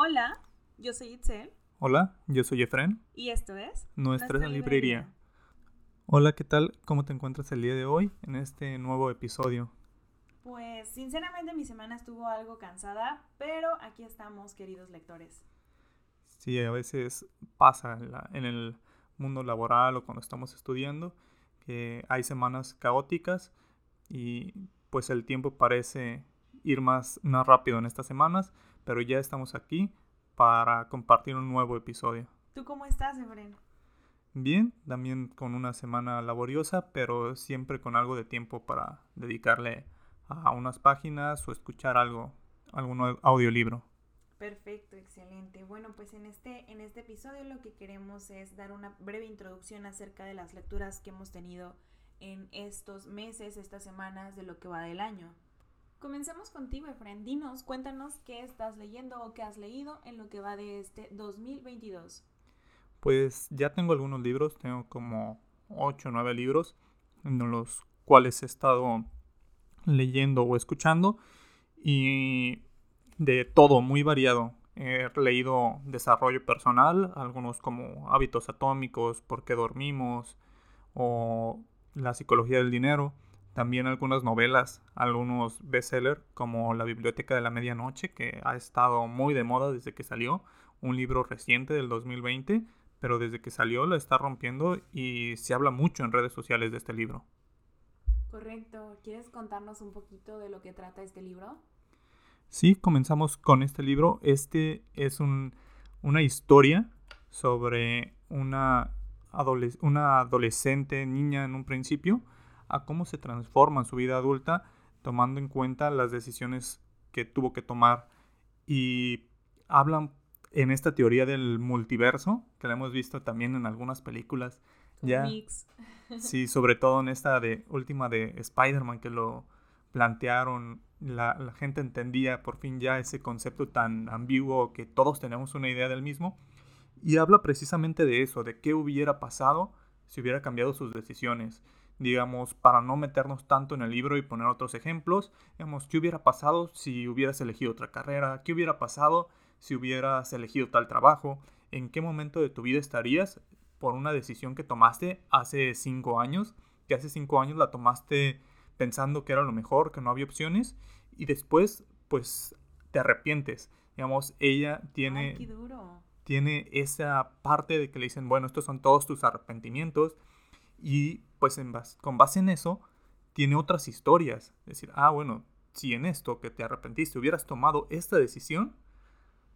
Hola, yo soy Itzel. Hola, yo soy Efren. Y esto es Nuestra, librería. Hola, ¿qué tal? ¿Cómo te encuentras el día de hoy en este nuevo episodio? Pues sinceramente mi semana estuvo algo cansada, pero aquí estamos, queridos lectores. Sí, a veces pasa en, en el mundo laboral o cuando estamos estudiando que hay semanas caóticas y pues el tiempo parece ir más, más rápido en estas semanas, pero ya estamos aquí para compartir un nuevo episodio. ¿Tú cómo estás, Efren? Bien, también con una semana laboriosa, pero siempre con algo de tiempo para dedicarle a unas páginas o escuchar algo, algún audiolibro. Perfecto, excelente. Bueno, pues en este, en este episodio lo que queremos es dar una breve introducción acerca de las lecturas que hemos tenido en estos meses, estas semanas de lo que va del año. Comencemos contigo, Efren. Dinos, cuéntanos qué estás leyendo o qué has leído en lo que va de este 2022. Pues ya tengo algunos libros, tengo como 8 o 9 libros, en los cuales he estado leyendo o escuchando y de todo, muy variado. He leído desarrollo personal, algunos como hábitos atómicos, por qué dormimos o la psicología del dinero también algunas novelas, algunos bestsellers como La Biblioteca de la Medianoche, que ha estado muy de moda desde que salió, un libro reciente del 2020, pero desde que salió lo está rompiendo y se habla mucho en redes sociales de este libro. Correcto. ¿Quieres contarnos un poquito de lo que trata este libro? Sí, comenzamos con este libro. Este es una historia sobre una, una adolescente niña en un principio a cómo se transforma en su vida adulta tomando en cuenta las decisiones que tuvo que tomar. Y hablan en esta teoría del multiverso, que la hemos visto también en algunas películas. Ya, sí, sobre todo en esta de última de Spider-Man que lo plantearon, la, la, gente entendía por fin ya ese concepto tan ambiguo que todos tenemos una idea del mismo. Y habla precisamente de eso, de qué hubiera pasado si hubiera cambiado sus decisiones digamos, para no meternos tanto en el libro y poner otros ejemplos, digamos, ¿qué hubiera pasado si hubieras elegido otra carrera? ¿Qué hubiera pasado si hubieras elegido tal trabajo? ¿En qué momento de tu vida estarías por una decisión que tomaste hace cinco años? Que hace cinco años la tomaste pensando que era lo mejor, que no había opciones, y después, pues, te arrepientes. Digamos, ella tiene... Tiene esa parte de que le dicen, bueno, estos son todos tus arrepentimientos, y pues en con base en eso, tiene otras historias. Es decir, ah, bueno, si en esto que te arrepentiste hubieras tomado esta decisión,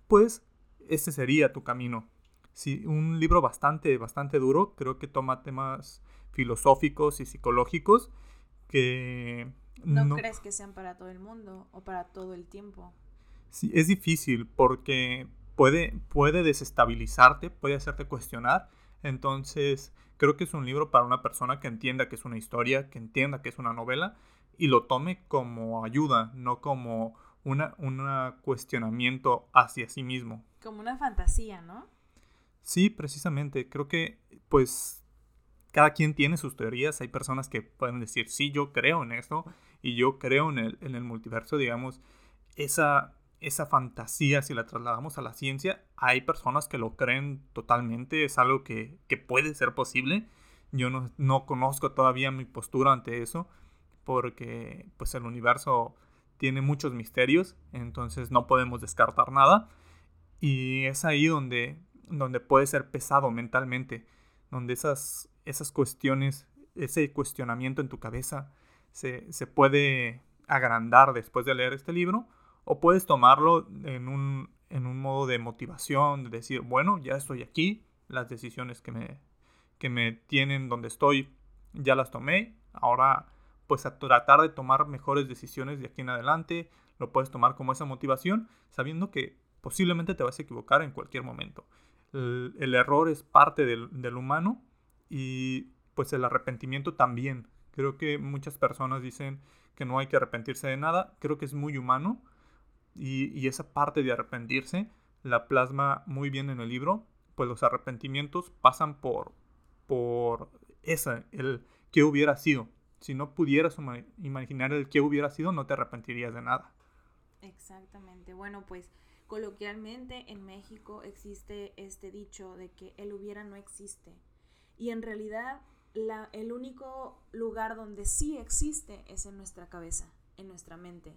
pues este sería tu camino. Si un libro bastante, bastante duro, creo que toma temas filosóficos y psicológicos que... ¿No, no crees que sean para todo el mundo o para todo el tiempo? Sí, es difícil porque puede, puede desestabilizarte, puede hacerte cuestionar. Entonces, Creo que es un libro para una persona que entienda que es una historia, que entienda que es una novela y lo tome como ayuda, no como una, un cuestionamiento hacia sí mismo. Como una fantasía, ¿no? Sí, precisamente. Creo que pues cada quien tiene sus teorías. Hay personas que pueden decir, sí, yo creo en esto y yo creo en el, en el multiverso, digamos. Esa, esa fantasía, si la trasladamos a la ciencia, hay personas que lo creen totalmente, es algo que, puede ser posible. Yo no, conozco todavía mi postura ante eso, porque pues el universo tiene muchos misterios, entonces no podemos descartar nada. Y es ahí donde, donde puede ser pesado mentalmente, donde esas, esas cuestiones, ese cuestionamiento en tu cabeza se, se puede agrandar después de leer este libro o puedes tomarlo en un, en un modo de motivación, de decir, bueno, ya estoy aquí, las decisiones que me, que me tienen donde estoy ya las tomé, ahora pues a tratar de tomar mejores decisiones de aquí en adelante, lo puedes tomar como esa motivación, sabiendo que posiblemente te vas a equivocar en cualquier momento. El, error es parte del, del, humano y pues el arrepentimiento también. Creo que muchas personas dicen que no hay que arrepentirse de nada, creo que es muy humano y, esa parte de arrepentirse la plasma muy bien en el libro, pues los arrepentimientos pasan por, por esa, el qué hubiera sido. Si no pudieras imaginar el qué hubiera sido, no te arrepentirías de nada. Exactamente. Bueno, pues Coloquialmente en México existe este dicho de que el hubiera no existe. Y en realidad el único lugar donde sí existe es en nuestra cabeza, en nuestra mente.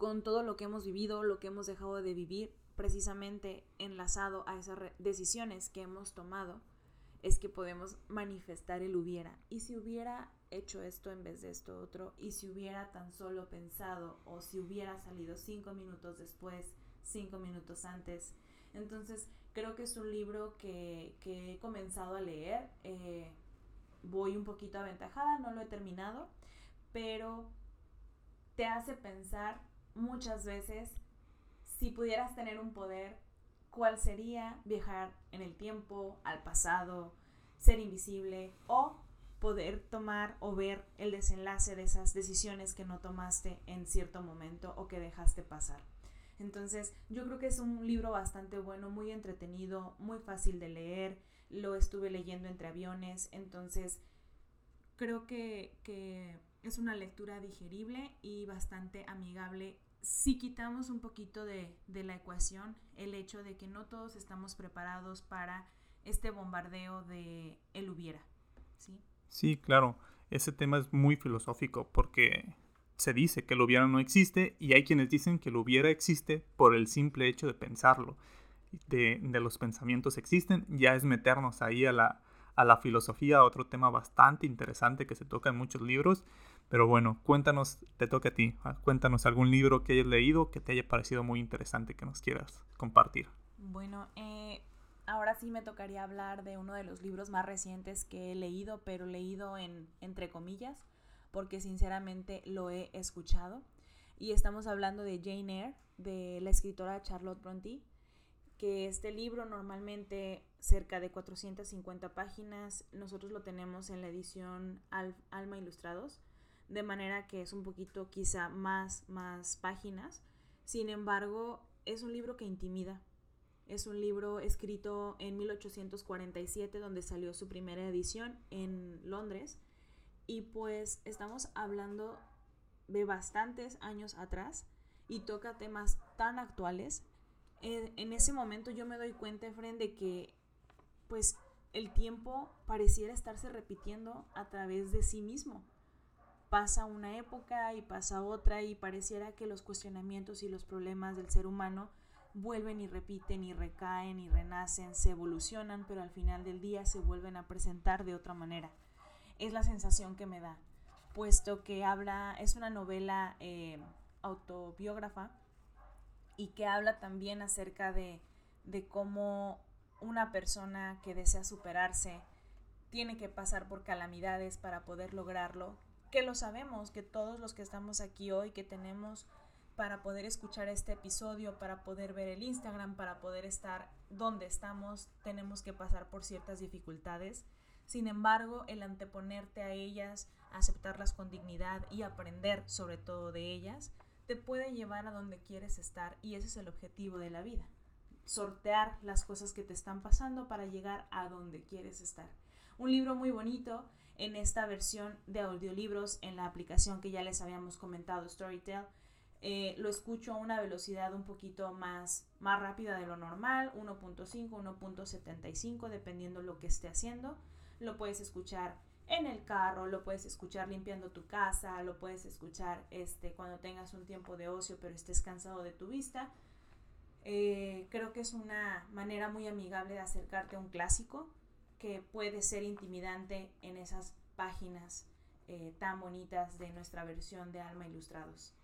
Con todo lo que hemos vivido, lo que hemos dejado de vivir, precisamente enlazado a esas decisiones que hemos tomado, es que podemos manifestar el hubiera. Y si hubiera hecho esto en vez de esto otro, y si hubiera tan solo pensado, o si hubiera salido cinco minutos después, cinco minutos antes. Entonces, creo que es un libro que, he comenzado a leer. Eh, voy un poquito aventajada, no lo he terminado, pero te hace pensar muchas veces si pudieras tener un poder, ¿cuál sería viajar en el tiempo, al pasado, ser invisible o poder tomar o ver el desenlace de esas decisiones que no tomaste en cierto momento o que dejaste pasar? Entonces, yo creo que es un libro bastante bueno, muy entretenido, muy fácil de leer. Lo estuve leyendo entre aviones, entonces creo que, es una lectura digerible y bastante amigable. Si quitamos un poquito de, de la ecuación el hecho de que no todos estamos preparados para este bombardeo de el hubiera, ¿sí? Sí, claro. Ese tema es muy filosófico porque se dice que el hubiera no existe y hay quienes dicen que el hubiera existe por el simple hecho de pensarlo. De, los pensamientos existen, ya es meternos ahí a la, a la filosofía, otro tema bastante interesante que se toca en muchos libros. Pero bueno, cuéntanos, te toca a ti, ah, cuéntanos algún libro que hayas leído que te haya parecido muy interesante que nos quieras compartir. Bueno, eh, ahora sí me tocaría hablar de uno de los libros más recientes que he leído, pero leído en entre comillas, porque sinceramente lo he escuchado. Y estamos hablando de Jane Eyre, de la escritora Charlotte Brontë, que este libro normalmente cerca de 450 páginas, nosotros lo tenemos en la edición Alma Ilustrados, de manera que es un poquito quizá más, más páginas. Sin embargo, es un libro que intimida. Es un libro escrito en 1847, donde salió su primera edición en Londres y pues estamos hablando de bastantes años atrás y toca temas tan actuales. En, ese momento yo me doy cuenta, Efren, de que pues el tiempo pareciera estarse repitiendo a través de sí mismo. Pasa una época y pasa otra y pareciera que los cuestionamientos y los problemas del ser humano vuelven y repiten y recaen y renacen, se evolucionan, pero al final del día se vuelven a presentar de otra manera es la sensación que me da, puesto que habla, es una novela eh, autobiógrafa y que habla también acerca de, de cómo una persona que desea superarse tiene que pasar por calamidades para poder lograrlo, que lo sabemos, que todos los que estamos aquí hoy, que tenemos para poder escuchar este episodio, para poder ver el Instagram, para poder estar donde estamos, tenemos que pasar por ciertas dificultades. Sin embargo, el anteponerte a ellas, aceptarlas con dignidad y aprender sobre todo de ellas, te puede llevar a donde quieres estar y ese es el objetivo de la vida. Sortear las cosas que te están pasando para llegar a donde quieres estar. Un libro muy bonito en esta versión de audiolibros en la aplicación que ya les habíamos comentado, Storytel. Eh, lo escucho a una velocidad un poquito más, más rápida de lo normal, 1.5, 1.75, dependiendo lo que esté haciendo lo puedes escuchar en el carro, lo puedes escuchar limpiando tu casa, lo puedes escuchar este, cuando tengas un tiempo de ocio pero estés cansado de tu vista. Eh, creo que es una manera muy amigable de acercarte a un clásico que puede ser intimidante en esas páginas eh, tan bonitas de nuestra versión de Alma Ilustrados.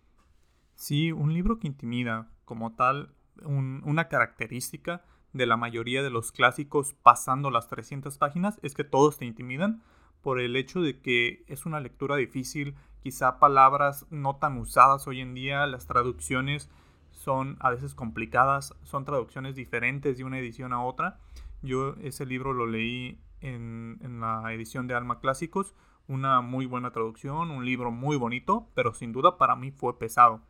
Sí, un libro que intimida como tal, una característica de la mayoría de los clásicos pasando las 300 páginas es que todos te intimidan por el hecho de que es una lectura difícil, quizá palabras no tan usadas hoy en día, las traducciones son a veces complicadas, son traducciones diferentes de una edición a otra. Yo ese libro lo leí en, la edición de Alma Clásicos, una muy buena traducción, un libro muy bonito, pero sin duda para mí fue pesado.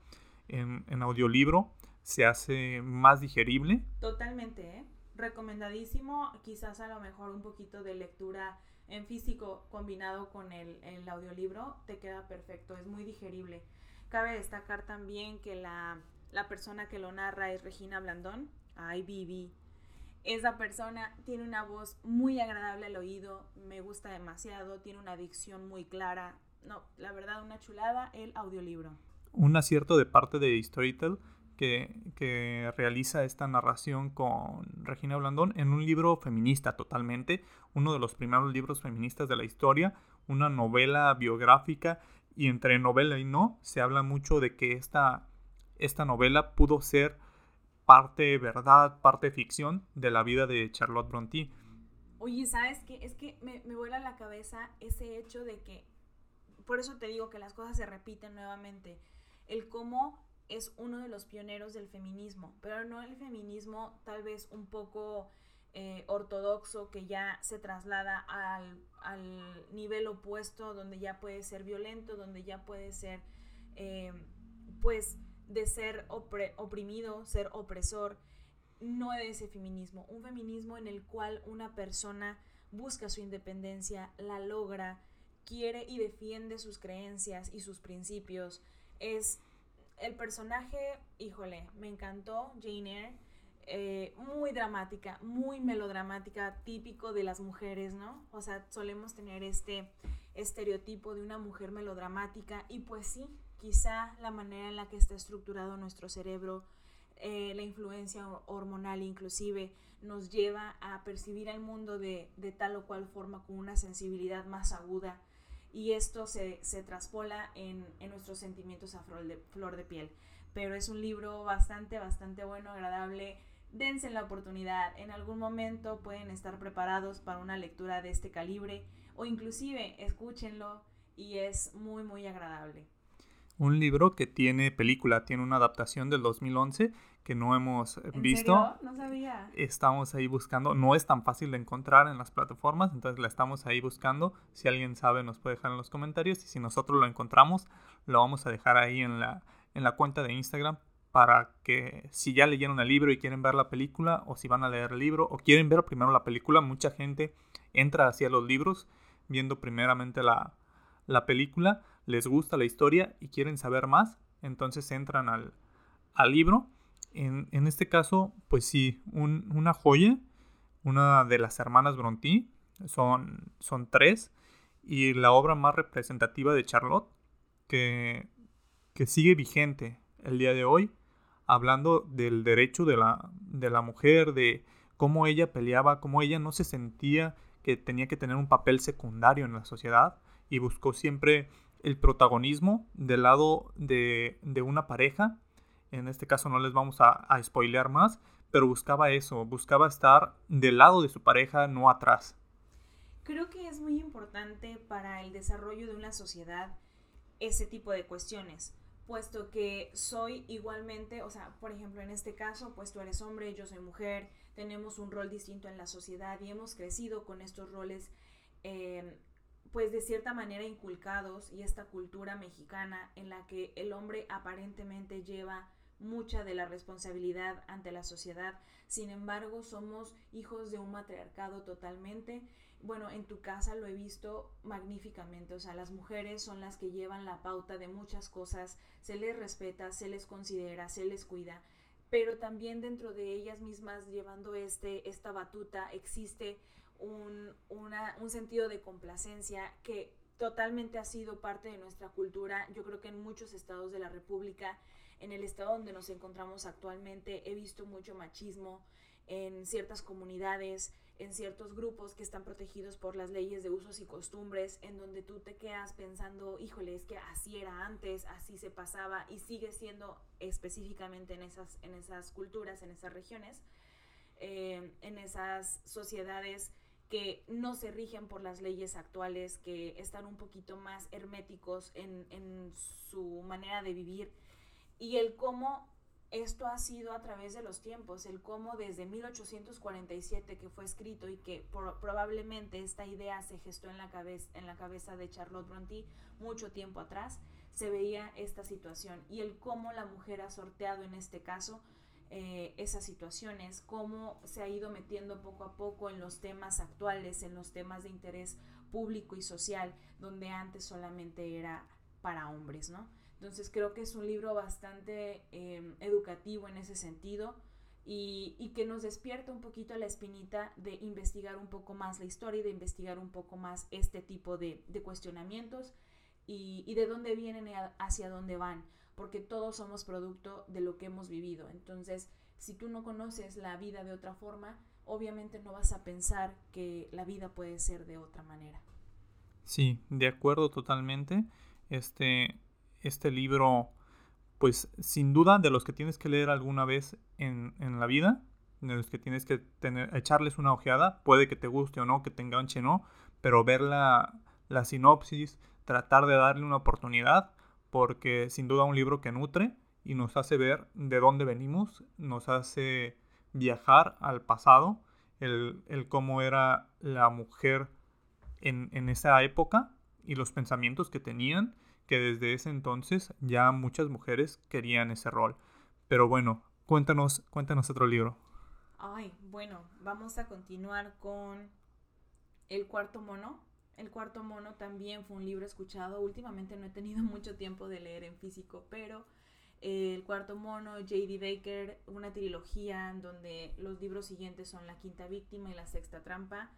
En, en audiolibro se hace más digerible. Totalmente, ¿eh? Recomendadísimo, quizás a lo mejor un poquito de lectura en físico combinado con el, audiolibro te queda perfecto, es muy digerible. Cabe destacar también que la la persona que lo narra es Regina Blandón, ay Vivi. Esa persona tiene una voz muy agradable al oído, me gusta demasiado, tiene una dicción muy clara. No, la verdad, una chulada el audiolibro. Un acierto de parte de Storytel que, realiza esta narración con Regina Blandón en un libro feminista totalmente, uno de los primeros libros feministas de la historia, una novela biográfica y entre novela y no se habla mucho de que esta, esta novela pudo ser parte verdad, parte ficción de la vida de Charlotte Brontë. Oye, ¿sabes qué? Es que me, me vuela la cabeza ese hecho de que, por eso te digo que las cosas se repiten nuevamente, el cómo es uno de los pioneros del feminismo, pero no el feminismo tal vez un poco eh, ortodoxo que ya se traslada al, nivel opuesto, donde ya puede ser violento, donde ya puede ser, eh, pues, de ser oprimido, ser opresor, no es ese feminismo, un feminismo en el cual una persona busca su independencia, la logra, quiere y defiende sus creencias y sus principios. Es el personaje, híjole, me encantó, Jane Eyre eh, muy dramática, muy melodramática, típico de las mujeres, ¿no? O sea, solemos tener este estereotipo de una mujer melodramática y pues sí, quizá la manera en la que está estructurado nuestro cerebro, eh, la influencia hormonal inclusive, nos lleva a percibir el mundo de, tal o cual forma con una sensibilidad más aguda y esto se, se traspola en, en, nuestros sentimientos a flor de, flor de piel. Pero es un libro bastante, bastante bueno, agradable, dense la oportunidad. En algún momento pueden estar preparados para una lectura de este calibre o inclusive escúchenlo y es muy muy agradable. Un libro que tiene película, tiene una adaptación del 2011 que no hemos ¿En visto. Serio? No sabía. Estamos ahí buscando, no es tan fácil de encontrar en las plataformas, entonces la estamos ahí buscando. Si alguien sabe nos puede dejar en los comentarios y si nosotros lo encontramos lo vamos a dejar ahí en la, en la cuenta de Instagram para que si ya leyeron el libro y quieren ver la película, o si van a leer el libro, o quieren ver primero la película, mucha gente entra hacia los libros viendo primeramente la, la película, les gusta la historia y quieren saber más, entonces entran al, al libro. En, en, este caso, pues sí, un, una joya, una de las hermanas Brontë, son, son tres, y la obra más representativa de Charlotte, que, que sigue vigente el día de hoy hablando del derecho de la, de la mujer, de cómo ella peleaba, cómo ella no se sentía que tenía que tener un papel secundario en la sociedad y buscó siempre el protagonismo del lado de, de una pareja. En este caso no les vamos a, a spoilear más, pero buscaba eso, buscaba estar del lado de su pareja, no atrás. Creo que es muy importante para el desarrollo de una sociedad ese tipo de cuestiones puesto que soy igualmente, o sea, por ejemplo, en este caso, pues tú eres hombre, yo soy mujer, tenemos un rol distinto en la sociedad y hemos crecido con estos roles, eh, pues de cierta manera inculcados y esta cultura mexicana en la que el hombre aparentemente lleva mucha de la responsabilidad ante la sociedad, sin embargo, somos hijos de un matriarcado totalmente. Bueno, en tu casa lo he visto magníficamente, o sea, las mujeres son las que llevan la pauta de muchas cosas, se les respeta, se les considera, se les cuida, pero también dentro de ellas mismas llevando este, esta batuta existe un, un sentido de complacencia que totalmente ha sido parte de nuestra cultura, yo creo que en muchos estados de la República, en el estado donde nos encontramos actualmente, he visto mucho machismo en ciertas comunidades, en ciertos grupos que están protegidos por las leyes de usos y costumbres, en donde tú te quedas pensando, híjole, es que así era antes, así se pasaba y sigue siendo específicamente en esas, en esas culturas, en esas regiones, eh, en esas sociedades que no se rigen por las leyes actuales, que están un poquito más herméticos en, en su manera de vivir y el cómo esto ha sido a través de los tiempos, el cómo desde 1847 que fue escrito y que probablemente esta idea se gestó en la, cabeza, en la cabeza de Charlotte Brontë mucho tiempo atrás, se veía esta situación y el cómo la mujer ha sorteado en este caso eh, esas situaciones, cómo se ha ido metiendo poco a poco en los temas actuales, en los temas de interés público y social, donde antes solamente era para hombres, ¿no? Entonces creo que es un libro bastante em, educativo en ese sentido y, que nos despierta un poquito la espinita de investigar un poco más la historia y de investigar un poco más este tipo de, cuestionamientos y, y, de dónde vienen y hacia dónde van, porque todos somos producto de lo que hemos vivido. Entonces, si tú no conoces la vida de otra forma, obviamente no vas a pensar que la vida puede ser de otra manera. Sí, de acuerdo totalmente. Este, este libro pues sin duda de los que tienes que leer alguna vez en, la vida, de los que tienes que tener, echarles una ojeada, puede que te guste o no, que te enganche o no, pero ver la, la sinopsis, tratar de darle una oportunidad, porque sin duda un libro que nutre y nos hace ver de dónde venimos, nos hace viajar al pasado, el, el cómo era la mujer en, en esa época y los pensamientos que tenían que desde ese entonces ya muchas mujeres querían ese rol. Pero bueno, cuéntanos, cuéntanos otro libro. Ay, bueno, vamos a continuar con El cuarto mono. El cuarto mono también fue un libro escuchado. Últimamente no he tenido mucho tiempo de leer en físico, pero eh, El cuarto mono, J.D. Baker, una trilogía en donde los libros siguientes son La quinta víctima y La sexta trampa.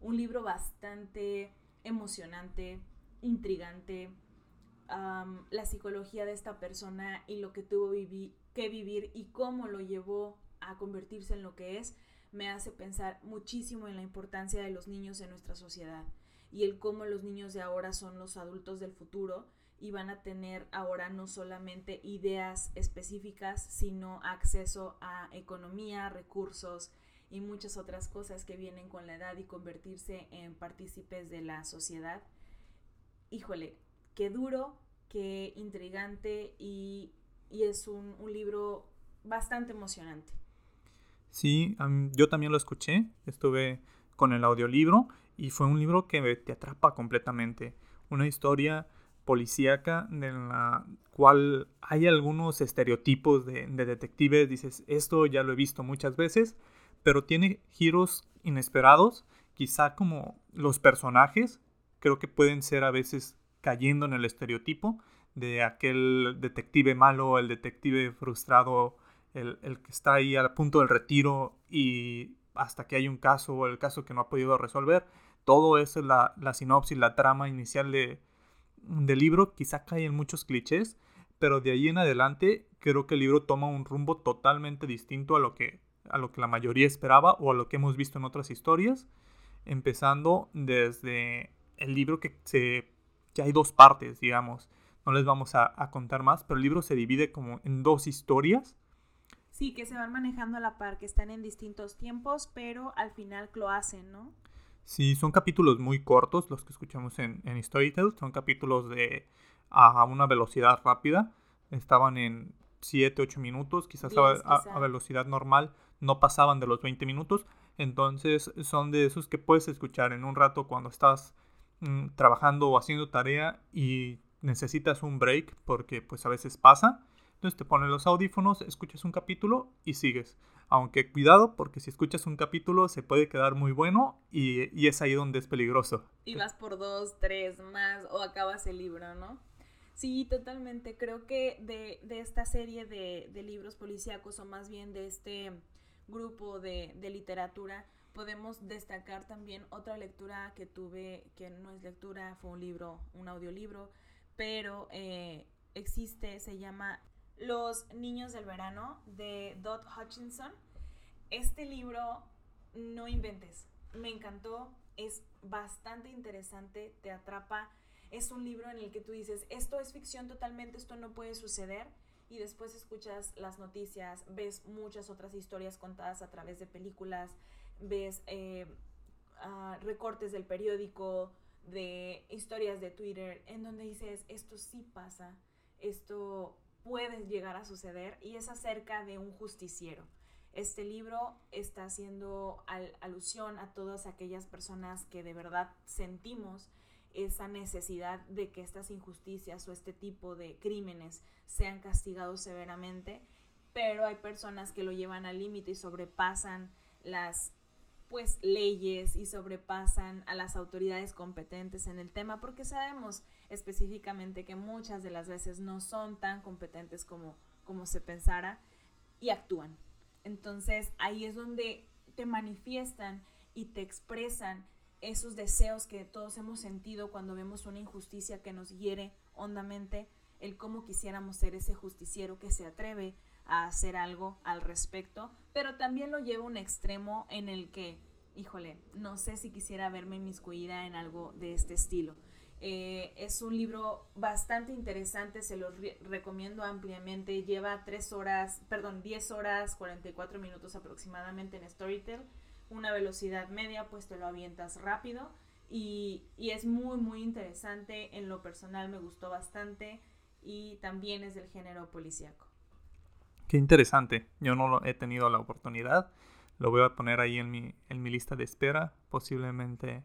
Un libro bastante emocionante, intrigante, la psicología de esta persona y lo que tuvo que vivir y cómo lo llevó a convertirse en lo que es, me hace pensar muchísimo en la importancia de los niños en nuestra sociedad y el cómo los niños de ahora son los adultos del futuro y van a tener ahora no solamente ideas específicas, sino acceso a economía, recursos y muchas otras cosas que vienen con la edad y convertirse en partícipes de la sociedad. Híjole, qué duro, qué intrigante y, es un, libro bastante emocionante. Sí, yo también lo escuché, estuve con el audiolibro y fue un libro que te atrapa completamente. Una historia policíaca en la cual hay algunos estereotipos de, de, detectives, dices, esto ya lo he visto muchas veces, pero tiene giros inesperados, quizá como los personajes, creo que pueden ser a veces cayendo en el estereotipo de aquel detective malo, el detective frustrado, el, que está ahí al punto del retiro y hasta que hay un caso o el caso que no ha podido resolver. Todo eso es la, sinopsis, la trama inicial de, del libro. Quizá cae en muchos clichés, pero de ahí en adelante creo que el libro toma un rumbo totalmente distinto a lo que, a lo que la mayoría esperaba o a lo que hemos visto en otras historias. Empezando desde el libro que se que hay dos partes, digamos. No les vamos a, contar más, pero el libro se divide como en dos historias. Sí, que se van manejando a la par, que están en distintos tiempos, pero al final lo hacen, ¿no? Sí, son capítulos muy cortos los que escuchamos en, en Storytel. Son capítulos de a una velocidad rápida. Estaban en 7, 8 minutos, quizás, a, velocidad normal no pasaban de los 20 minutos. Entonces son de esos que puedes escuchar en un rato cuando estás Mm, trabajando o haciendo tarea y necesitas un break porque pues a veces pasa. Entonces te pones los audífonos, escuchas un capítulo y sigues. Aunque cuidado porque si escuchas un capítulo se puede quedar muy bueno y, es ahí donde es peligroso. Y vas por dos, tres más o acabas el libro, ¿no? Sí, totalmente. Creo que de, esta serie de, libros policíacos o más bien de este grupo de, de literatura, podemos destacar también otra lectura que tuve, que no es lectura, fue un libro, un audiolibro, pero eh, existe, se llama Los Niños del Verano de Dot Hutchinson. Este libro, no inventes, me encantó, es bastante interesante, te atrapa. Es un libro en el que tú dices, esto es ficción totalmente, esto no puede suceder. Y después escuchas las noticias, ves muchas otras historias contadas a través de películas, ves eh, ah, recortes del periódico, de historias de Twitter, en donde dices, esto sí pasa, esto puede llegar a suceder, y es acerca de un justiciero. Este libro está haciendo alusión a todas aquellas personas que de verdad sentimos esa necesidad de que estas injusticias o este tipo de crímenes sean castigados severamente, pero hay personas que lo llevan al límite y sobrepasan las pues leyes y sobrepasan a las autoridades competentes en el tema porque sabemos específicamente que muchas de las veces no son tan competentes como, como se pensara y actúan. Entonces ahí es donde te manifiestan y te expresan esos deseos que todos hemos sentido cuando vemos una injusticia que nos hiere hondamente, el cómo quisiéramos ser ese justiciero que se atreve a hacer algo al respecto, pero también lo lleva a un extremo en el que, híjole, no sé si quisiera verme inmiscuida en algo de este estilo. Eh, es un libro bastante interesante, se lo recomiendo ampliamente. Lleva 3 horas, perdón, 10 horas, 44 minutos aproximadamente en Storytel. Una velocidad media, pues te lo avientas rápido. Y, y, es muy, muy interesante. En lo personal me gustó bastante. Y también es del género policíaco. Qué interesante. Yo no lo he tenido la oportunidad. Lo voy a poner ahí en mi, en mi lista de espera. Posiblemente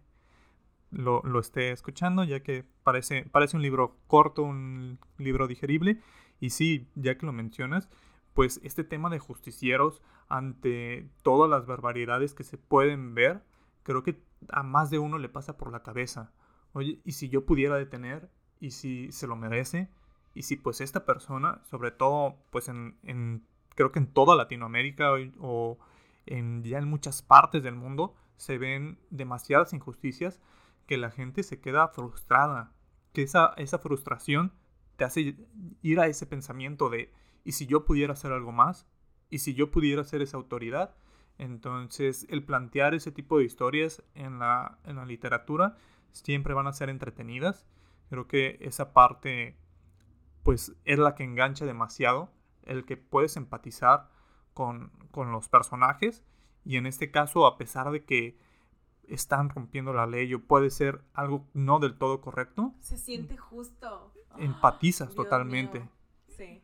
lo, lo, esté escuchando, ya que parece, parece un libro corto, un libro digerible. Y sí, ya que lo mencionas, pues este tema de justicieros ante todas las barbaridades que se pueden ver, creo que a más de uno le pasa por la cabeza. Oye, ¿y si yo pudiera detener? ¿Y si se lo merece? Y si pues esta persona, sobre todo pues en, creo que en toda Latinoamérica o, en, ya en muchas partes del mundo, se ven demasiadas injusticias que la gente se queda frustrada. Que esa, esa frustración te hace ir a ese pensamiento de, ¿y si yo pudiera hacer algo más? ¿Y si yo pudiera ser esa autoridad? Entonces, el plantear ese tipo de historias en la, en la literatura siempre van a ser entretenidas. Creo que esa parte pues es la que engancha demasiado, el que puedes empatizar con, los personajes y en este caso a pesar de que están rompiendo la ley o puede ser algo no del todo correcto. Se siente justo. Empatizas totalmente. Sí.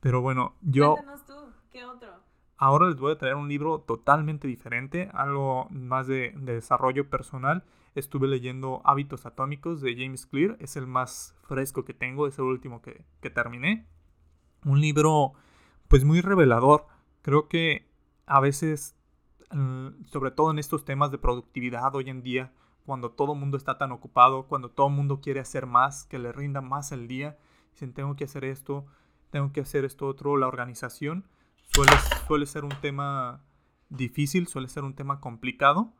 Pero bueno, yo... Cuéntanos tú, ¿qué otro? Ahora les voy a traer un libro totalmente diferente, algo más de, de desarrollo personal Estuve leyendo Hábitos Atómicos de James Clear, es el más fresco que tengo, es el último que, terminé. Un libro pues muy revelador. Creo que a veces, sobre todo en estos temas de productividad hoy en día, cuando todo el mundo está tan ocupado, cuando todo el mundo quiere hacer más, que le rinda más el día, dicen tengo que hacer esto, tengo que hacer esto otro, la organización suele, suele ser un tema difícil, suele ser un tema complicado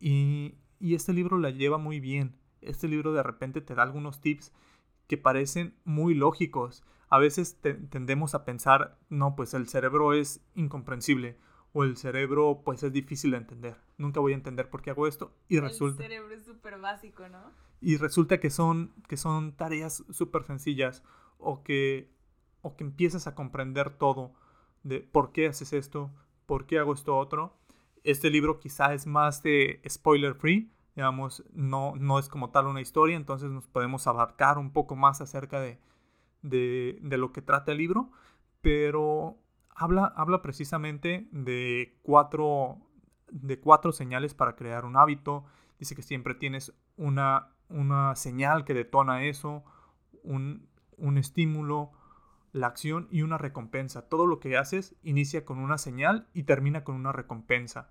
y y este libro la lleva muy bien. Este libro de repente te da algunos tips que parecen muy lógicos. A veces tendemos a pensar, no, pues el cerebro es incomprensible o el cerebro pues es difícil de entender. Nunca voy a entender por qué hago esto y resulta... El cerebro es súper básico, ¿no? Y resulta que son, que son tareas súper sencillas o que, o que empiezas a comprender todo de por qué haces esto, por qué hago esto otro este libro quizá es más de spoiler free, digamos, no, no es como tal una historia, entonces nos podemos abarcar un poco más acerca de, de, lo que trata el libro, pero habla, habla precisamente de cuatro, de cuatro señales para crear un hábito. Dice que siempre tienes una, una señal que detona eso, un, un estímulo, la acción y una recompensa. Todo lo que haces inicia con una señal y termina con una recompensa.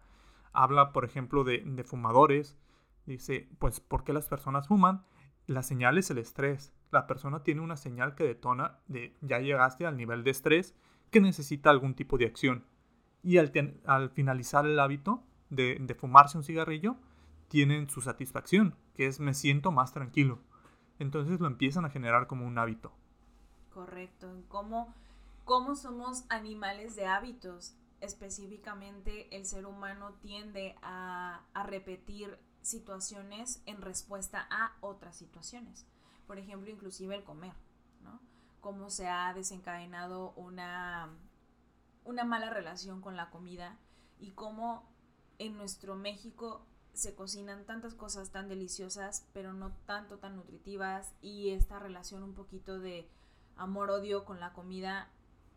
Habla, por ejemplo, de, fumadores. Dice, pues, ¿por qué las personas fuman? La señal es el estrés. La persona tiene una señal que detona de ya llegaste al nivel de estrés que necesita algún tipo de acción. Y al, al finalizar el hábito de, fumarse un cigarrillo, tienen su satisfacción, que es me siento más tranquilo. Entonces lo empiezan a generar como un hábito correcto, cómo, cómo somos animales de hábitos. Específicamente el ser humano tiende a, repetir situaciones en respuesta a otras situaciones. Por ejemplo, inclusive el comer, ¿no? Cómo se ha desencadenado una, una mala relación con la comida y cómo en nuestro México se cocinan tantas cosas tan deliciosas, pero no tanto tan nutritivas y esta relación un poquito de amor-odio con la comida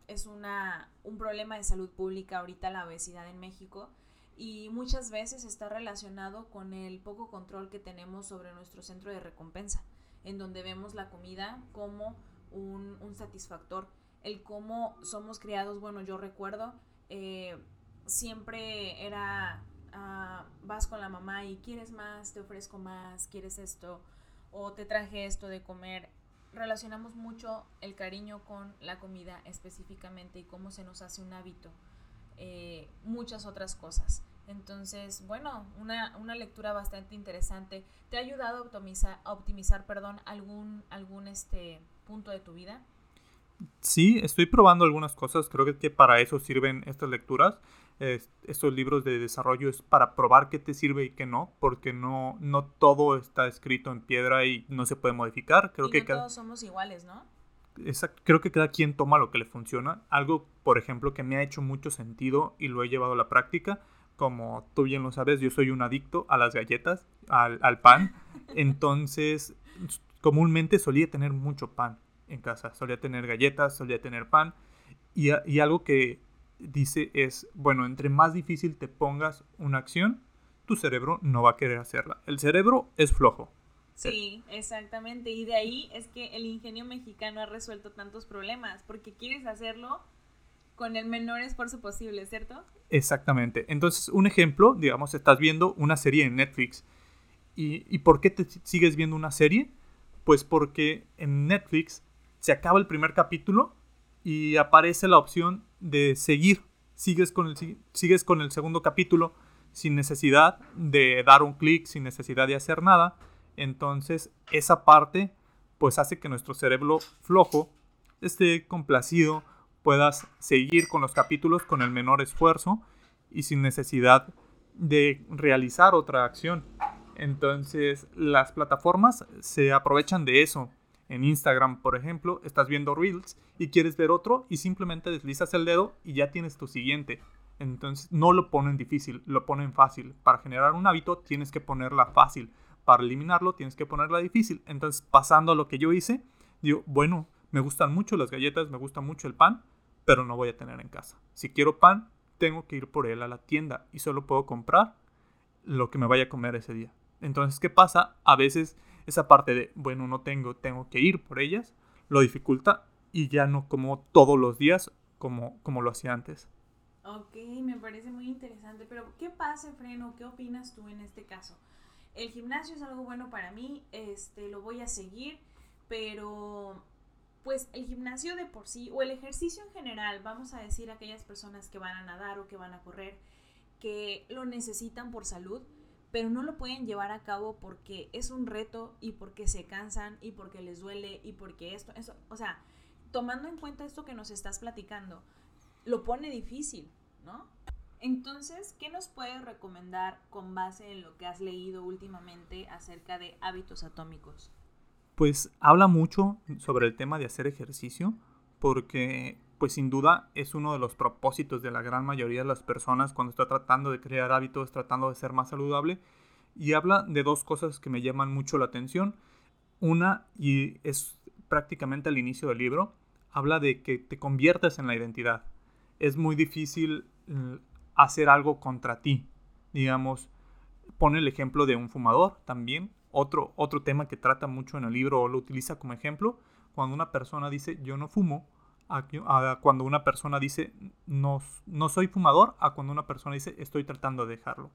es una, un problema de salud pública ahorita la obesidad en México y muchas veces está relacionado con el poco control que tenemos sobre nuestro centro de recompensa, en donde vemos la comida como un, satisfactor, el cómo somos criados, bueno, yo recuerdo, eh, siempre era ah, vas con la mamá y quieres más, te ofrezco más, quieres esto, o te traje esto de comer. Relacionamos mucho el cariño con la comida específicamente y cómo se nos hace un hábito. Eh, muchas otras cosas. Entonces, bueno, una, una, lectura bastante interesante. ¿Te ha ayudado a optimizar, a optimizar perdón, algún, algún este, punto de tu vida? Sí, estoy probando algunas cosas. Creo que, que para eso sirven estas lecturas. estos libros de desarrollo es para probar qué te sirve y qué no, porque no, no todo está escrito en piedra y no se puede modificar. Creo y que no todos somos iguales, ¿no? Exacto. Creo que cada quien toma lo que le funciona. Algo, por ejemplo, que me ha hecho mucho sentido y lo he llevado a la práctica como tú bien lo sabes, yo soy un adicto a las galletas, al, al pan. Entonces, comúnmente solía tener mucho pan en casa. Solía tener galletas, solía tener pan. Y, y, algo que dice es, bueno, entre más difícil te pongas una acción, tu cerebro no va a querer hacerla. El cerebro es flojo. Sí, exactamente. Y de ahí es que el ingenio mexicano ha resuelto tantos problemas, porque quieres hacerlo con el menor esfuerzo posible, ¿cierto? Exactamente. Entonces, un ejemplo, digamos, estás viendo una serie en Netflix. ¿Y, ¿Y, por qué te sigues viendo una serie? Pues porque en Netflix se acaba el primer capítulo y aparece la opción de seguir. Sigues con el, sigues con el segundo capítulo sin necesidad de dar un clic, sin necesidad de hacer nada. Entonces, esa parte pues hace que nuestro cerebro flojo esté complacido puedas seguir con los capítulos con el menor esfuerzo y sin necesidad de realizar otra acción. Entonces las plataformas se aprovechan de eso. En Instagram, por ejemplo, estás viendo Reels y quieres ver otro y simplemente deslizas el dedo y ya tienes tu siguiente. Entonces no lo ponen difícil, lo ponen fácil. Para generar un hábito tienes que ponerla fácil. Para eliminarlo tienes que ponerla difícil. Entonces pasando a lo que yo hice, digo, bueno, me gustan mucho las galletas, me gusta mucho el pan, pero no voy a tener en casa. Si quiero pan, tengo que ir por él a la tienda y solo puedo comprar lo que me vaya a comer ese día. Entonces, ¿qué pasa? A veces esa parte de, bueno, no tengo, tengo que ir por ellas, lo dificulta y ya no como todos los días como, como lo hacía antes. Ok, me parece muy interesante, pero ¿qué pasa, Freno? ¿Qué opinas tú en este caso? El gimnasio es algo bueno para mí, este, lo voy a seguir, pero pues el gimnasio de por sí o el ejercicio en general, vamos a decir aquellas personas que van a nadar o que van a correr, que lo necesitan por salud, pero no lo pueden llevar a cabo porque es un reto y porque se cansan y porque les duele y porque esto, eso, o sea, tomando en cuenta esto que nos estás platicando, lo pone difícil, ¿no? Entonces, ¿qué nos puedes recomendar con base en lo que has leído últimamente acerca de hábitos atómicos? pues habla mucho sobre el tema de hacer ejercicio, porque pues sin duda es uno de los propósitos de la gran mayoría de las personas cuando está tratando de crear hábitos, tratando de ser más saludable, y habla de dos cosas que me llaman mucho la atención. Una, y es prácticamente al inicio del libro, habla de que te conviertas en la identidad. Es muy difícil mm, hacer algo contra ti. Digamos, pone el ejemplo de un fumador también. Otro, otro tema que trata mucho en el libro o lo utiliza como ejemplo, cuando una persona dice yo no fumo, a, cuando una persona dice no, no soy fumador, a cuando una persona dice estoy tratando de dejarlo.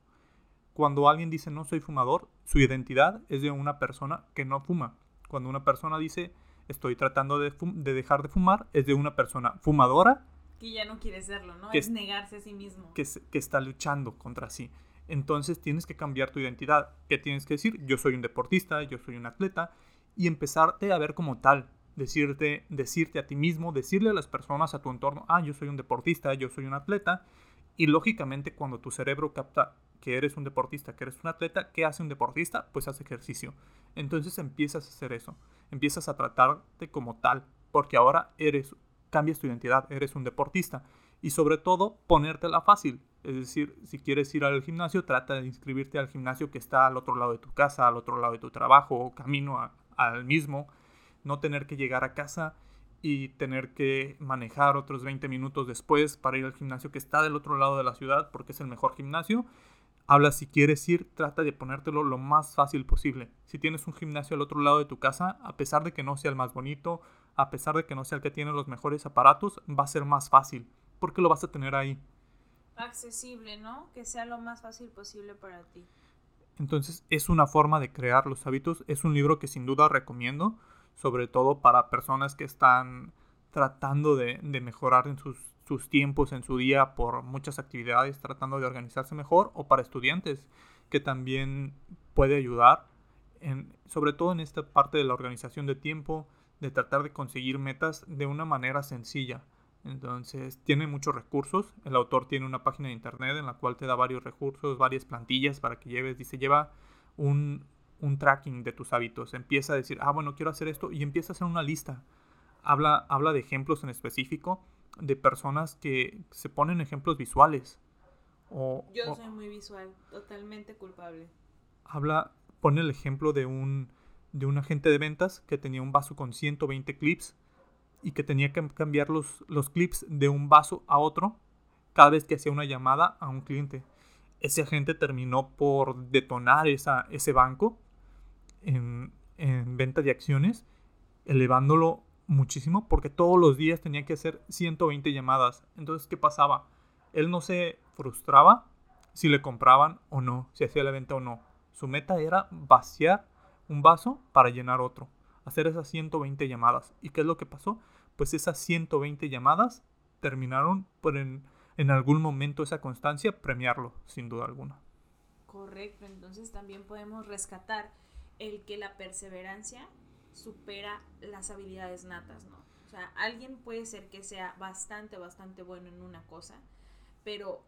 Cuando alguien dice no soy fumador, su identidad es de una persona que no fuma. Cuando una persona dice estoy tratando de, de dejar de fumar, es de una persona fumadora. Que ya no quiere serlo, ¿no? es negarse a sí mismo. Que, que está luchando contra sí entonces tienes que cambiar tu identidad. ¿Qué tienes que decir? Yo soy un deportista, yo soy un atleta, y empezarte a ver como tal. Decirte, decirte a ti mismo, decirle a las personas a tu entorno, ah, yo soy un deportista, yo soy un atleta. Y lógicamente cuando tu cerebro capta que eres un deportista, que eres un atleta, ¿qué hace un deportista? Pues hace ejercicio. Entonces empiezas a hacer eso. Empiezas a tratarte como tal, porque ahora eres, cambias tu identidad, eres un deportista. Y sobre todo, ponértela fácil. Es decir, si quieres ir al gimnasio, trata de inscribirte al gimnasio que está al otro lado de tu casa, al otro lado de tu trabajo, camino al mismo. No tener que llegar a casa y tener que manejar otros 20 minutos después para ir al gimnasio que está del otro lado de la ciudad porque es el mejor gimnasio. Habla si quieres ir, trata de ponértelo lo más fácil posible. Si tienes un gimnasio al otro lado de tu casa, a pesar de que no sea el más bonito, a pesar de que no sea el que tiene los mejores aparatos, va a ser más fácil porque lo vas a tener ahí accesible, ¿no? Que sea lo más fácil posible para ti. Entonces es una forma de crear los hábitos. Es un libro que sin duda recomiendo, sobre todo para personas que están tratando de, mejorar en sus, sus, tiempos en su día por muchas actividades, tratando de organizarse mejor, o para estudiantes, que también puede ayudar, en, sobre todo en esta parte de la organización de tiempo, de tratar de conseguir metas de una manera sencilla. Entonces, tiene muchos recursos. El autor tiene una página de internet en la cual te da varios recursos, varias plantillas para que lleves. Dice, lleva un, un tracking de tus hábitos. Empieza a decir, ah, bueno, quiero hacer esto y empieza a hacer una lista. Habla, habla de ejemplos en específico de personas que se ponen ejemplos visuales. O, Yo soy muy visual, totalmente culpable. Habla, pone el ejemplo de un, de un agente de ventas que tenía un vaso con 120 clips y que tenía que cambiar los, los clips de un vaso a otro cada vez que hacía una llamada a un cliente. Ese agente terminó por detonar esa, ese banco en, en venta de acciones, elevándolo muchísimo porque todos los días tenía que hacer 120 llamadas. Entonces, ¿qué pasaba? Él no se frustraba si le compraban o no, si hacía la venta o no. Su meta era vaciar un vaso para llenar otro, hacer esas 120 llamadas. ¿Y qué es lo que pasó? pues esas 120 llamadas terminaron por en, algún momento esa constancia premiarlo, sin duda alguna. Correcto, entonces también podemos rescatar el que la perseverancia supera las habilidades natas, ¿no? O sea, alguien puede ser que sea bastante, bastante bueno en una cosa, pero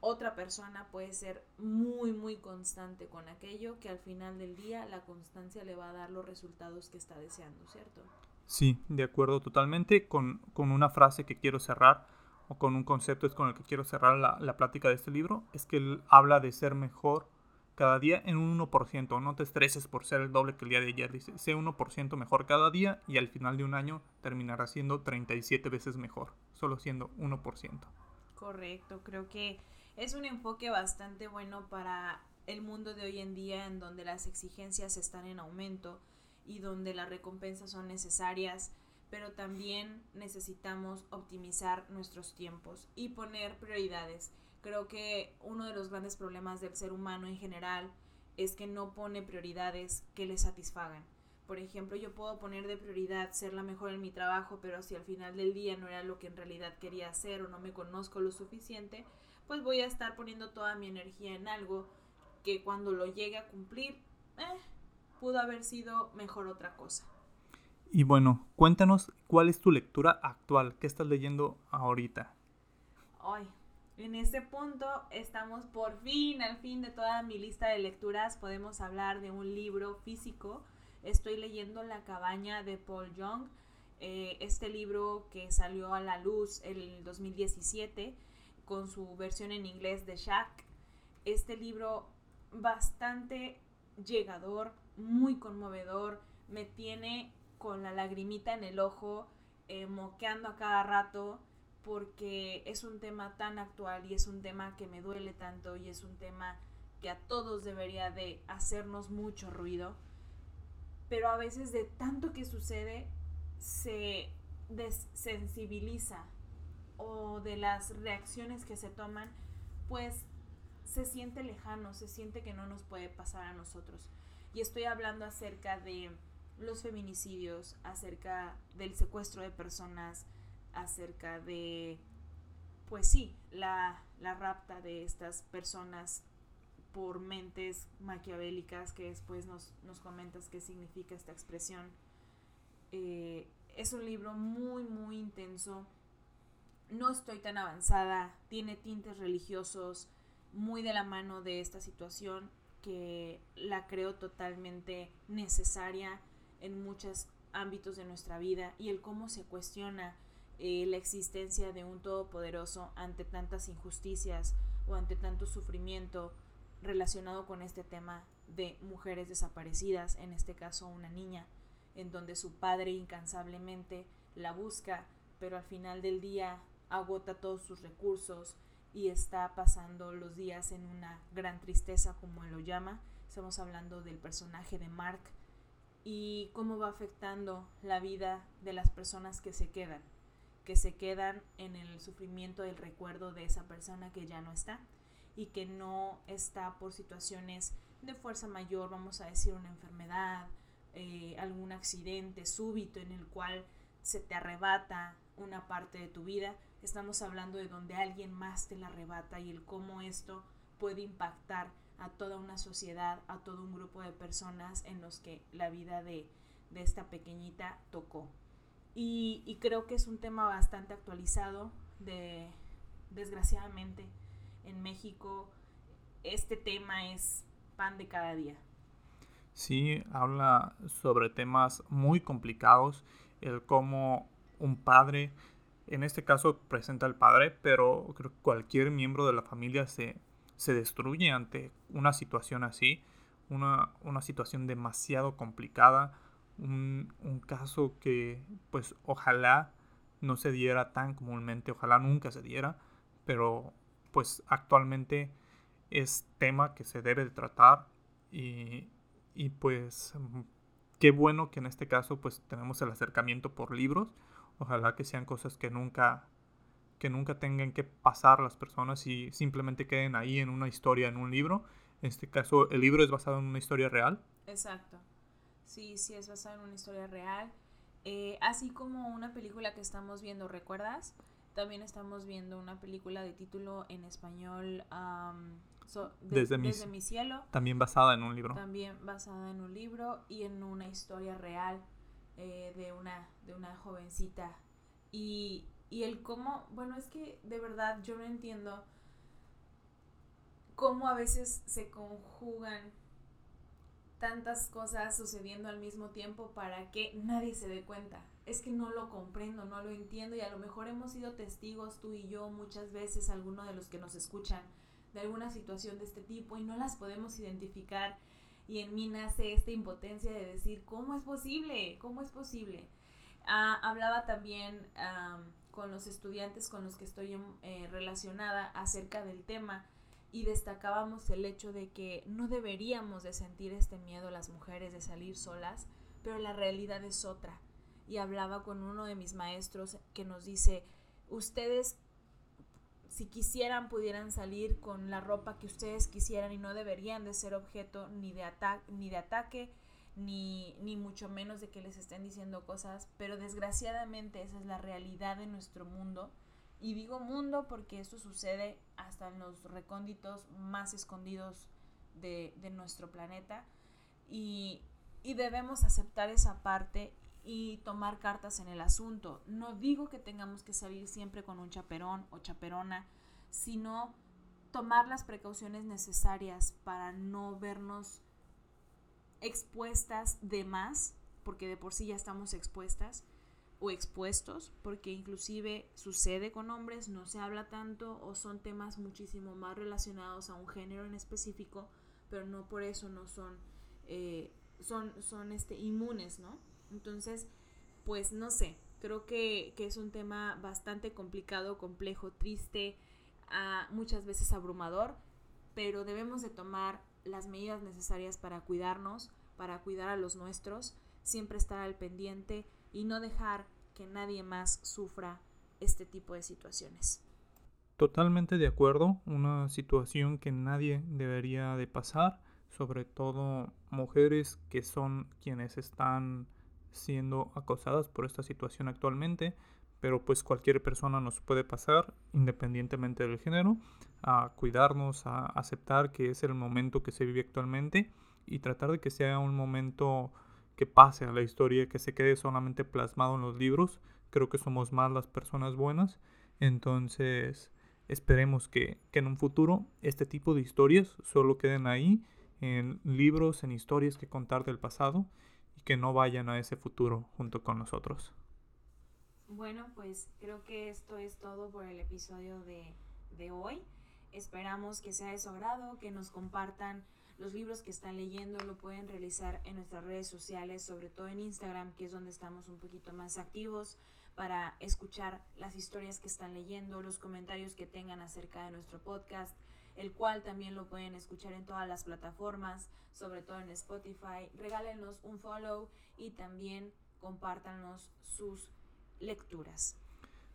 otra persona puede ser muy, muy constante con aquello que al final del día la constancia le va a dar los resultados que está deseando, ¿cierto? Sí, de acuerdo totalmente con, una frase que quiero cerrar o con un concepto es con el que quiero cerrar la, plática de este libro, es que él habla de ser mejor cada día en un 1%. No te estreses por ser el doble que el día de ayer. Dice, sé 1% mejor cada día y al final de un año terminará siendo 37 veces mejor, solo siendo 1%. Correcto, creo que es un enfoque bastante bueno para el mundo de hoy en día en donde las exigencias están en aumento y donde las recompensas son necesarias, pero también necesitamos optimizar nuestros tiempos y poner prioridades. Creo que uno de los grandes problemas del ser humano en general es que no pone prioridades que le satisfagan. Por ejemplo, yo puedo poner de prioridad ser la mejor en mi trabajo, pero si al final del día no era lo que en realidad quería hacer o no me conozco lo suficiente, pues voy a estar poniendo toda mi energía en algo que cuando lo llegue a cumplir, eh, pudo haber sido mejor otra cosa. Y bueno, cuéntanos cuál es tu lectura actual, qué estás leyendo ahorita. Hoy, en este punto estamos por fin, al fin de toda mi lista de lecturas, podemos hablar de un libro físico. Estoy leyendo La cabaña de Paul Young, eh, este libro que salió a la luz el 2017 con su versión en inglés de Shack. Este libro bastante llegador, muy conmovedor, me tiene con la lagrimita en el ojo, eh, moqueando a cada rato, porque es un tema tan actual y es un tema que me duele tanto y es un tema que a todos debería de hacernos mucho ruido, pero a veces de tanto que sucede se desensibiliza o de las reacciones que se toman, pues se siente lejano, se siente que no nos puede pasar a nosotros. Y estoy hablando acerca de los feminicidios, acerca del secuestro de personas, acerca de, pues sí, la, rapta de estas personas por mentes maquiavélicas, que después nos, comentas qué significa esta expresión. Eh, es un libro muy, muy intenso. No estoy tan avanzada, tiene tintes religiosos, muy de la mano de esta situación que la creo totalmente necesaria en muchos ámbitos de nuestra vida y el cómo se cuestiona eh, la existencia de un todopoderoso ante tantas injusticias o ante tanto sufrimiento relacionado con este tema de mujeres desaparecidas, en este caso una niña, en donde su padre incansablemente la busca, pero al final del día agota todos sus recursos, y está pasando los días en una gran tristeza, como él lo llama. Estamos hablando del personaje de Mark y cómo va afectando la vida de las personas que se quedan. Que se quedan en el sufrimiento del recuerdo de esa persona que ya no está y que no está por situaciones de fuerza mayor, vamos a decir una enfermedad, eh, algún accidente súbito en el cual se te arrebata una parte de tu vida. Estamos hablando de donde alguien más te la arrebata y el cómo esto puede impactar a toda una sociedad, a todo un grupo de personas en los que la vida de, de esta pequeñita tocó. Y, y, creo que es un tema bastante actualizado, de, desgraciadamente en México este tema es pan de cada día. Sí, habla sobre temas muy complicados, el cómo un padre, en este caso presenta al padre, pero creo que cualquier miembro de la familia se, se destruye ante una situación así, una, una situación demasiado complicada, un, un, caso que pues ojalá no se diera tan comúnmente, ojalá nunca se diera, pero pues actualmente es tema que se debe de tratar y, y pues qué bueno que en este caso pues tenemos el acercamiento por libros. Ojalá que sean cosas que nunca que nunca tengan que pasar las personas y simplemente queden ahí en una historia, en un libro. En este caso, el libro es basado en una historia real. Exacto. Sí, sí, es basado en una historia real. Eh, así como una película que estamos viendo, ¿recuerdas? También estamos viendo una película de título en español desde, mi, cielo. También basada en un libro. También basada en un libro y en una historia real eh, de, una, de una jovencita. Y, y el cómo, bueno, es que de verdad yo no entiendo cómo a veces se conjugan tantas cosas sucediendo al mismo tiempo para que nadie se dé cuenta. Es que no lo comprendo, no lo entiendo y a lo mejor hemos sido testigos tú y yo muchas veces, algunos de los que nos escuchan, de alguna situación de este tipo y no las podemos identificar y en mí nace esta impotencia de decir, ¿cómo es posible? ¿Cómo es posible? Ah, hablaba también con los estudiantes con los que estoy eh, relacionada acerca del tema y destacábamos el hecho de que no deberíamos de sentir este miedo las mujeres de salir solas, pero la realidad es otra. Y hablaba con uno de mis maestros que nos dice, ustedes si quisieran pudieran salir con la ropa que ustedes quisieran y no deberían de ser objeto ni de, ni de ataque, ni, ni mucho menos de que les estén diciendo cosas, pero desgraciadamente esa es la realidad de nuestro mundo. Y digo mundo porque esto sucede hasta en los recónditos más escondidos de, de nuestro planeta. Y, y debemos aceptar esa parte y tomar cartas en el asunto. No digo que tengamos que salir siempre con un chaperón o chaperona, sino tomar las precauciones necesarias para no vernos expuestas de más, porque de por sí ya estamos expuestas, o expuestos, porque inclusive sucede con hombres, no se habla tanto o son temas muchísimo más relacionados a un género en específico, pero no por eso no son, eh, son, son este, inmunes, ¿no? Entonces, pues no sé, creo que, es un tema bastante complicado, complejo, triste, muchas veces abrumador, pero debemos de tomar las medidas necesarias para cuidarnos, para cuidar a los nuestros, siempre estar al pendiente y no dejar que nadie más sufra este tipo de situaciones. Totalmente de acuerdo, una situación que nadie debería de pasar, sobre todo mujeres que son quienes están siendo acosadas por esta situación actualmente, pero pues cualquier persona nos puede pasar independientemente del género, a cuidarnos, a aceptar que es el momento que se vive actualmente y tratar de que sea un momento que pase a la historia, que se quede solamente plasmado en los libros. Creo que somos más las personas buenas, entonces esperemos que, que en un futuro este tipo de historias solo queden ahí en libros, en historias que contar del pasado que no vayan a ese futuro junto con nosotros. Bueno, pues creo que esto es todo por el episodio de, de hoy. Esperamos que sea de su que nos compartan los libros que están leyendo, lo pueden realizar en nuestras redes sociales, sobre todo en Instagram, que es donde estamos un poquito más activos para escuchar las historias que están leyendo, los comentarios que tengan acerca de nuestro podcast el cual también lo pueden escuchar en todas las plataformas, sobre todo en Spotify. Regálenos un follow y también compártanos sus lecturas.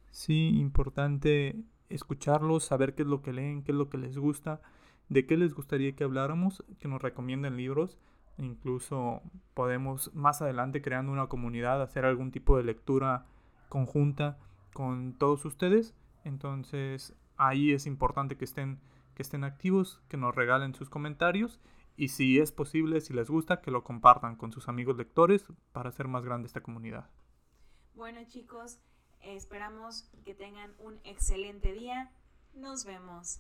Sí, importante escucharlos, saber qué es lo que leen, qué es lo que les gusta, de qué les gustaría que habláramos, que nos recomienden libros. Incluso podemos más adelante creando una comunidad hacer algún tipo de lectura conjunta con todos ustedes. Entonces ahí es importante que estén, que estén activos, que nos regalen sus comentarios y si es posible, si les gusta, que lo compartan con sus amigos lectores para hacer más grande esta comunidad. Bueno chicos, esperamos que tengan un excelente día. Nos vemos.